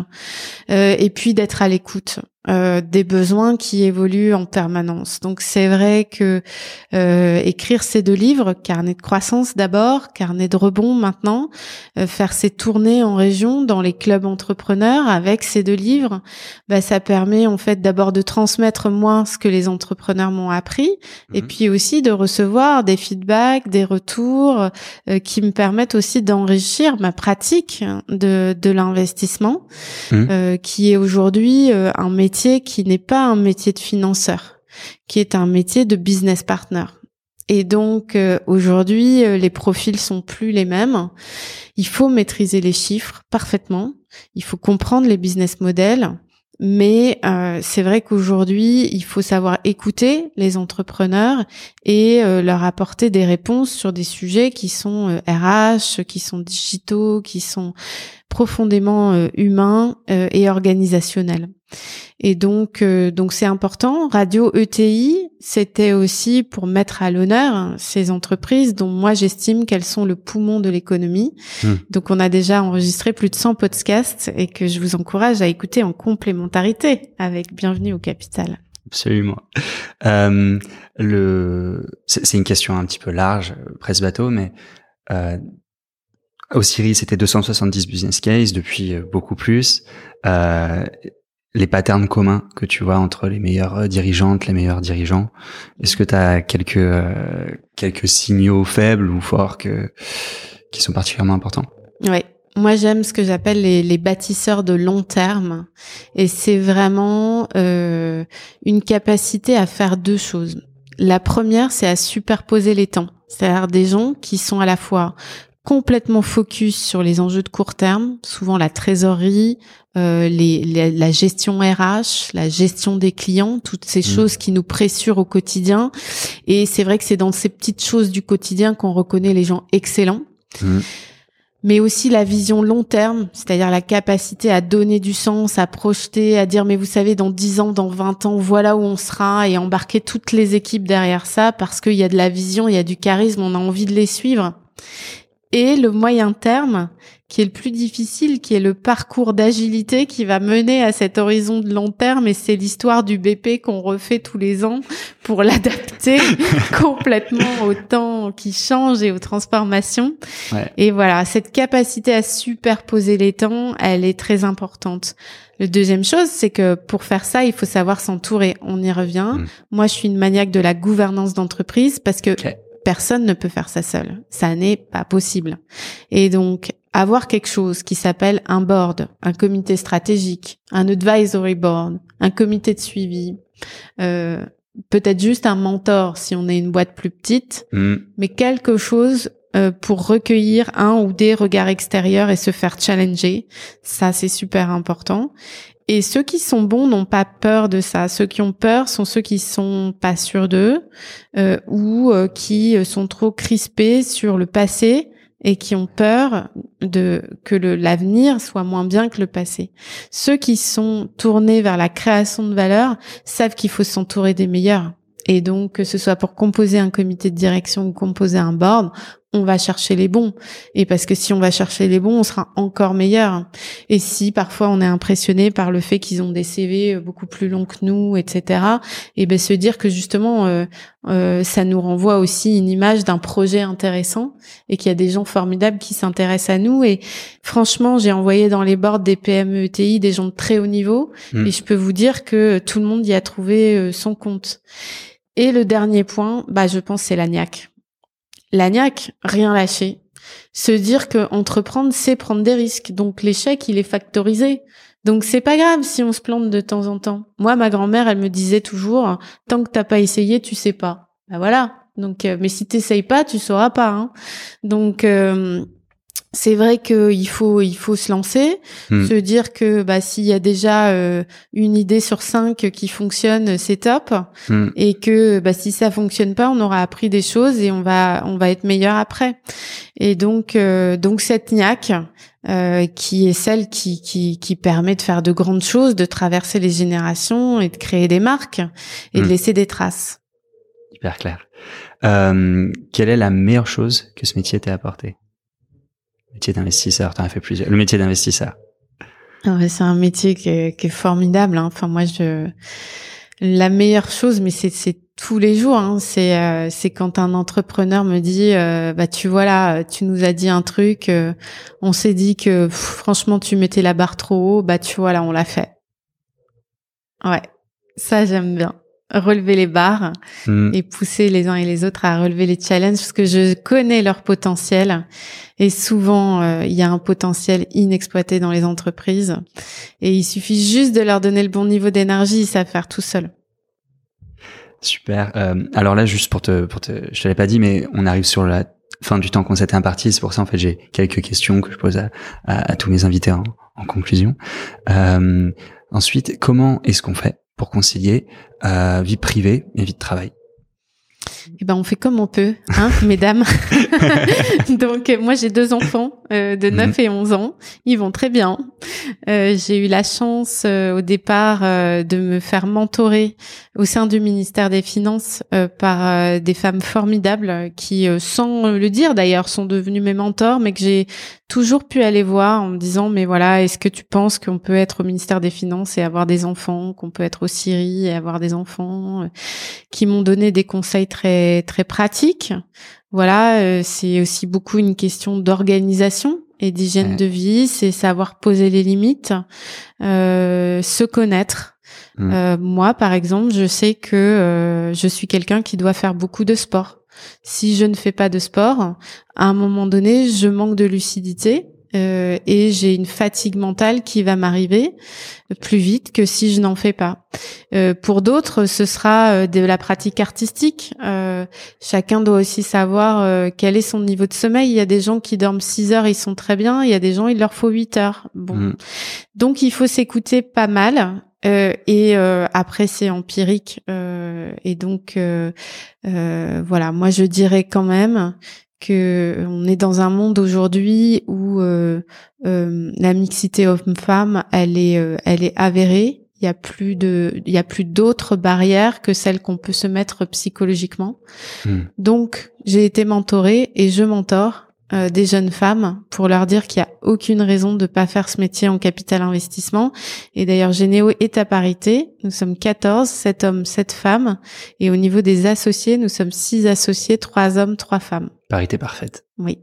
et puis d'être à l'écoute. Euh, des besoins qui évoluent en permanence. Donc c'est vrai que euh, écrire ces deux livres, carnet de croissance d'abord, carnet de rebond maintenant, euh, faire ces tournées en région dans les clubs entrepreneurs avec ces deux livres, bah, ça permet en fait d'abord de transmettre moi ce que les entrepreneurs m'ont appris et mhm. puis aussi de recevoir des feedbacks, des retours qui me permettent aussi d'enrichir ma pratique de, de l'investissement mhm. qui est aujourd'hui un métier qui n'est pas un métier de financeur, qui est un métier de business partner. Et donc euh, aujourd'hui, euh, les profils sont plus les mêmes. Il faut maîtriser les chiffres parfaitement. Il faut comprendre les business models. Mais euh, c'est vrai qu'aujourd'hui, il faut savoir écouter les entrepreneurs et leur apporter des réponses sur des sujets qui sont RH, qui sont digitaux, qui sont profondément humains et organisationnels. Et donc, euh, donc c'est important. Radio ETI, c'était aussi pour mettre à l'honneur ces entreprises dont moi j'estime qu'elles sont le poumon de l'économie. Hmm. Donc, on a déjà enregistré plus de 100 podcasts et que je vous encourage à écouter en complémentarité avec Bienvenue au Capital. Absolument. Euh, le, c'est une question un petit peu large, presse bateau, mais euh, Osiris, c'était 270 business cases, depuis beaucoup plus. Euh, les patterns communs que tu vois entre les meilleures euh, dirigeantes, les meilleurs dirigeants Est-ce que tu as quelques euh, quelques signaux faibles ou forts que qui sont particulièrement importants? Oui. Moi, j'aime ce que j'appelle les, les, bâtisseurs de long terme, et c'est vraiment euh, une capacité à faire deux choses. La première, c'est à superposer les temps, c'est-à-dire des gens qui sont à la fois complètement focus sur les enjeux de court terme, souvent la trésorerie, euh, les, la gestion RH, la gestion des clients, toutes ces mmh. choses qui nous pressurent au quotidien. Et c'est vrai que c'est dans ces petites choses du quotidien qu'on reconnaît les gens excellents. Mmh. Mais aussi la vision long terme, c'est-à-dire la capacité à donner du sens, à projeter, à dire mais vous savez dans 10 ans, dans 20 ans, voilà où on sera et embarquer toutes les équipes derrière ça parce qu'il y a de la vision, il y a du charisme, on a envie de les suivre. Et le moyen terme qui est le plus difficile, qui est le parcours d'agilité qui va mener à cet horizon de long terme et c'est l'histoire du BP qu'on refait tous les ans pour l'adapter complètement au temps qui change et aux transformations. Et voilà, cette capacité à superposer les temps, elle est très importante. Le deuxième chose, c'est que pour faire ça, il faut savoir s'entourer. On y revient. Mm. Moi, je suis une maniaque de la gouvernance d'entreprise parce que personne ne peut faire ça seul. Ça n'est pas possible. Et donc, avoir quelque chose qui s'appelle un board, un comité stratégique, un advisory board, un comité de suivi, euh, peut-être juste un mentor si on est une boîte plus petite, mm. mais quelque chose euh, pour recueillir un ou des regards extérieurs et se faire challenger. Ça, c'est super important. Et ceux qui sont bons n'ont pas peur de ça. Ceux qui ont peur sont ceux qui sont pas sûrs d'eux euh, ou euh, qui sont trop crispés sur le passé et qui ont peur de que l'avenir soit moins bien que le passé. Ceux qui sont tournés vers la création de valeur savent qu'il faut s'entourer des meilleurs. Et donc, que ce soit pour composer un comité de direction ou composer un board, on va chercher les bons. Et parce que si on va chercher les bons, on sera encore meilleur. Et si parfois on est impressionné par le fait qu'ils ont des CV beaucoup plus longs que nous, etc. Et ben se dire que justement euh, euh, ça nous renvoie aussi une image d'un projet intéressant et qu'il y a des gens formidables qui s'intéressent à nous. Et franchement, j'ai envoyé dans les boards des PME ETI des gens de très haut niveau hmm. et je peux vous dire que tout le monde y a trouvé euh, son compte. Et le dernier point, bah je pense c'est l'agnac L'agnac, rien lâcher. Se dire que entreprendre, c'est prendre des risques. Donc l'échec, il est factorisé. Donc c'est pas grave si on se plante de temps en temps. Moi, ma grand-mère, elle me disait toujours, tant que t'as pas essayé, tu sais pas. Ben voilà. Donc, euh, mais si t'essayes pas, tu sauras pas. Hein. Donc euh, c'est vrai qu'il faut il faut se lancer, hmm. se dire que bah s'il y a déjà euh, une idée sur cinq qui fonctionne, c'est top, hmm. et que bah si ça fonctionne pas, on aura appris des choses et on va on va être meilleur après. Et donc euh, donc cette niaque euh, qui est celle qui, qui qui permet de faire de grandes choses, de traverser les générations et de créer des marques et de hmm. laisser des traces. Hyper clair. quelle est la meilleure chose que ce métier t'a apporté? Métier d'investisseur, tu as fait plusieurs. Le métier d'investisseur. Ah c'est un métier qui est, qui est formidable. Hein. Enfin, moi, je la meilleure chose, mais c'est tous les jours. Hein. C'est euh, c'est quand un entrepreneur me dit, euh, bah tu vois là, tu nous as dit un truc, euh, on s'est dit que franchement tu mettais la barre trop haut, bah tu vois là, on l'a fait. Ouais, ça j'aime bien relever les barres mm. et pousser les uns et les autres à relever les challenges parce que je connais leur potentiel et souvent euh, il y a un potentiel inexploité dans les entreprises et il suffit juste de leur donner le bon niveau d'énergie, ils savent faire tout seul. Super. Euh, alors là, juste pour te, pour te, je te l'ai pas dit, mais on arrive sur la fin du temps qu'on s'était imparti. C'est pour ça en fait j'ai quelques questions que je pose à, à, tous mes invités en, en conclusion. Euh, ensuite, comment est-ce qu'on fait pour concilier euh, vie privée et vie de travail eh ben, on fait comme on peut, hein, mesdames. Donc, moi, j'ai deux enfants euh, de 9 mhm. et 11 ans. Ils vont très bien. Euh, j'ai eu la chance euh, au départ euh, de me faire mentorer au sein du ministère des Finances euh, par des femmes formidables qui, sans le dire d'ailleurs, sont devenues mes mentors, mais que j'ai toujours pu aller voir en me disant, mais voilà, est-ce que tu penses qu'on peut être au ministère des Finances et avoir des enfants, qu'on peut être au Syrie et avoir des enfants, qui m'ont donné des conseils très très pratiques. Voilà, c'est aussi beaucoup une question d'organisation et d'hygiène de vie, c'est savoir poser les limites, euh, se connaître. Mm. Euh, moi, par exemple, je sais que euh, je suis quelqu'un qui doit faire beaucoup de sport. Si je ne fais pas de sport, à un moment donné, je manque de lucidité euh, et j'ai une fatigue mentale qui va m'arriver plus vite que si je n'en fais pas. Euh, pour d'autres, ce sera euh, de la pratique artistique. chacun doit aussi savoir quel est son niveau de sommeil. Il y a des gens qui dorment 6 heures, ils sont très bien. Il y a des gens, il leur faut 8 heures. Bon, mm. donc il faut s'écouter pas mal. et après c'est empirique et donc voilà moi je dirais quand même que on est dans un monde aujourd'hui où euh, euh, la mixité homme-femme, elle est, euh, elle est avérée. Il y a plus de, il y a plus d'autres barrières que celles qu'on peut se mettre psychologiquement. Hmm. Donc, j'ai été mentorée et je mentore euh, des jeunes femmes pour leur dire qu'il n'y a aucune raison de pas faire ce métier en capital investissement. Et d'ailleurs, Généo est à parité. Nous sommes 14, 7 hommes, 7 femmes. Et au niveau des associés, nous sommes 6 associés, 3 hommes, 3 femmes. Parité parfaite. Oui.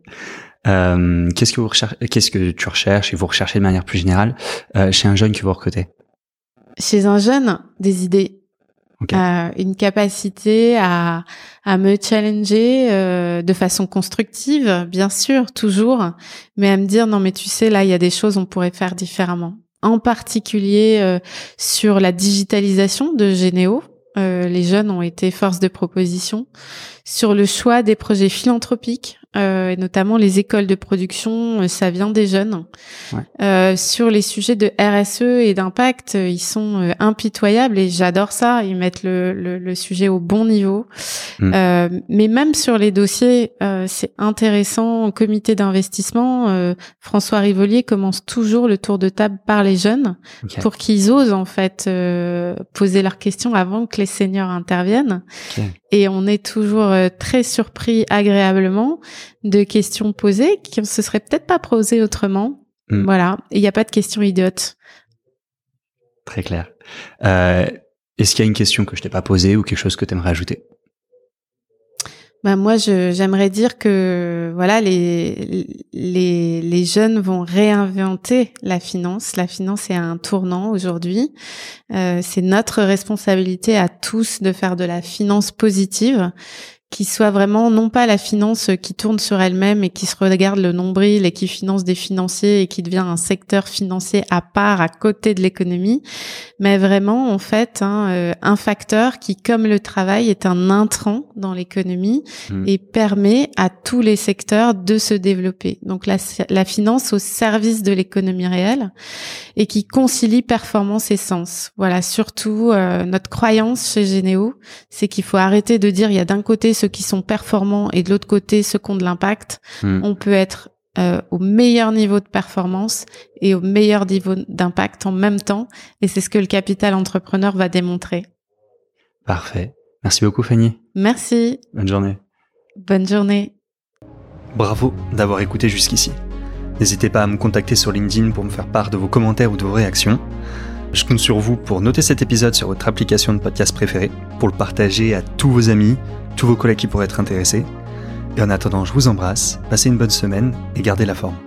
Euh, qu'est-ce que vous recherchez, qu'est-ce que tu recherches et vous recherchez de manière plus générale euh, chez un jeune que vous recrutez Chez un jeune, des idées, euh, une capacité à, à me challenger euh, de façon constructive, bien sûr, toujours, mais à me dire non mais tu sais là il y a des choses on pourrait faire différemment. En particulier euh, sur la digitalisation de Généo, les jeunes ont été force de proposition sur le choix des projets philanthropiques euh, et notamment les écoles de production, euh, ça vient des jeunes. Ouais. Euh, sur les sujets de RSE et d'impact, euh, ils sont euh, impitoyables et j'adore ça. Ils mettent le, le, le, sujet au bon niveau. Mm. Euh, mais même sur les dossiers, c'est intéressant. Au comité d'investissement, François Rivolier commence toujours le tour de table par les jeunes okay. pour qu'ils osent en fait poser leurs questions avant que les seniors interviennent. Okay. Et on est toujours très surpris agréablement de questions posées qui ne se seraient peut-être pas posées autrement. Mm. Voilà. Il n'y a pas de questions idiotes. Très clair. Euh, Est-ce qu'il y a une question que je t'ai pas posée ou quelque chose que tu aimerais ajouter? Ben moi, j'aimerais dire que voilà, les, les, les jeunes vont réinventer la finance. La finance est un tournant aujourd'hui. Euh, C'est notre responsabilité à tous de faire de la finance positive qui soit vraiment non pas la finance qui tourne sur elle-même et qui se regarde le nombril et qui finance des financiers et qui devient un secteur financier à part à côté de l'économie, mais vraiment en fait hein, euh, un facteur qui, comme le travail, est un intrant dans l'économie mmh. et permet à tous les secteurs de se développer. Donc la, la finance au service de l'économie réelle et qui concilie performance et sens. Voilà, surtout euh, notre croyance chez Généo, c'est qu'il faut arrêter de dire il y a d'un côté ceux qui sont performants et de l'autre côté ceux qui ont de l'impact, mmh. on peut être euh, au meilleur niveau de performance et au meilleur niveau d'impact en même temps. Et c'est ce que le capital entrepreneur va démontrer. Parfait. Merci beaucoup Fanny. Merci. Bonne journée. Bonne journée. Bravo d'avoir écouté jusqu'ici. N'hésitez pas à me contacter sur LinkedIn pour me faire part de vos commentaires ou de vos réactions. Je compte sur vous pour noter cet épisode sur votre application de podcast préférée, pour le partager à tous vos amis, tous vos collègues qui pourraient être intéressés. Et en attendant, je vous embrasse, passez une bonne semaine et gardez la forme.